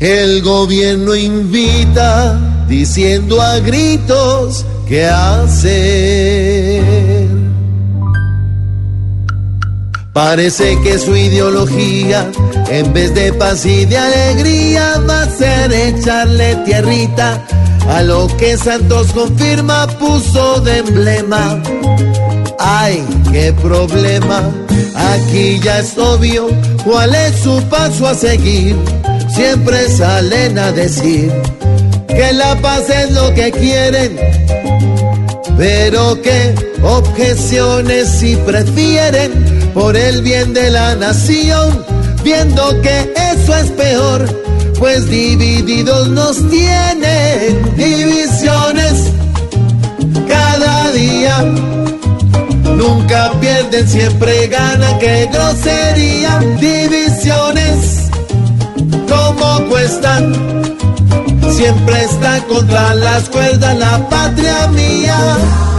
El gobierno invita diciendo a gritos qué hacer. Parece que su ideología, en vez de paz y de alegría, va a ser echarle tierrita a lo que Santos confirma puso de emblema. Ay, qué problema, aquí ya es obvio cuál es su paso a seguir. Siempre salen a decir que la paz es lo que quieren, pero que objeciones si prefieren por el bien de la nación, viendo que eso es peor, pues divididos nos tienen Nunca pierden, siempre ganan, qué grosería, divisiones, como cuestan, siempre está contra las cuerdas. La patria mía.